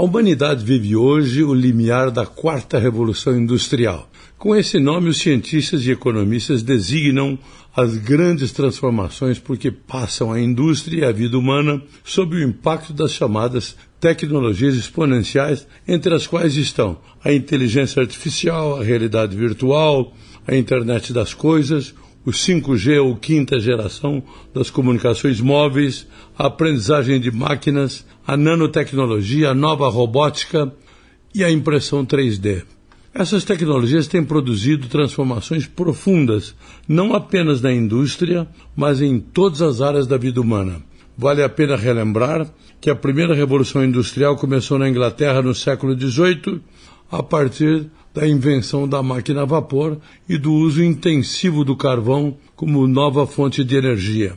A humanidade vive hoje o limiar da quarta revolução industrial. Com esse nome, os cientistas e economistas designam as grandes transformações porque passam a indústria e a vida humana sob o impacto das chamadas tecnologias exponenciais, entre as quais estão a inteligência artificial, a realidade virtual, a internet das coisas, o 5G ou quinta geração das comunicações móveis, a aprendizagem de máquinas, a nanotecnologia, a nova robótica e a impressão 3D. Essas tecnologias têm produzido transformações profundas, não apenas na indústria, mas em todas as áreas da vida humana. Vale a pena relembrar que a primeira revolução industrial começou na Inglaterra no século XVIII, a partir da invenção da máquina a vapor e do uso intensivo do carvão como nova fonte de energia.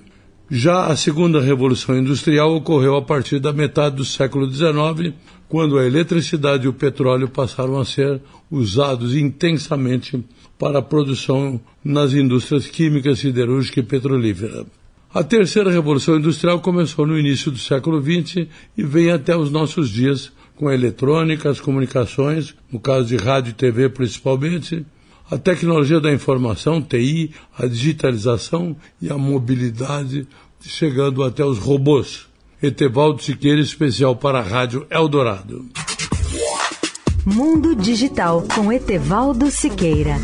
Já a segunda revolução industrial ocorreu a partir da metade do século XIX, quando a eletricidade e o petróleo passaram a ser usados intensamente para a produção nas indústrias química, siderúrgica e petrolífera. A terceira revolução industrial começou no início do século XX e vem até os nossos dias com eletrônica, as comunicações, no caso de rádio e TV principalmente, a tecnologia da informação, TI, a digitalização e a mobilidade, chegando até os robôs. Etevaldo Siqueira, especial para a Rádio Eldorado. Mundo Digital com Etevaldo Siqueira.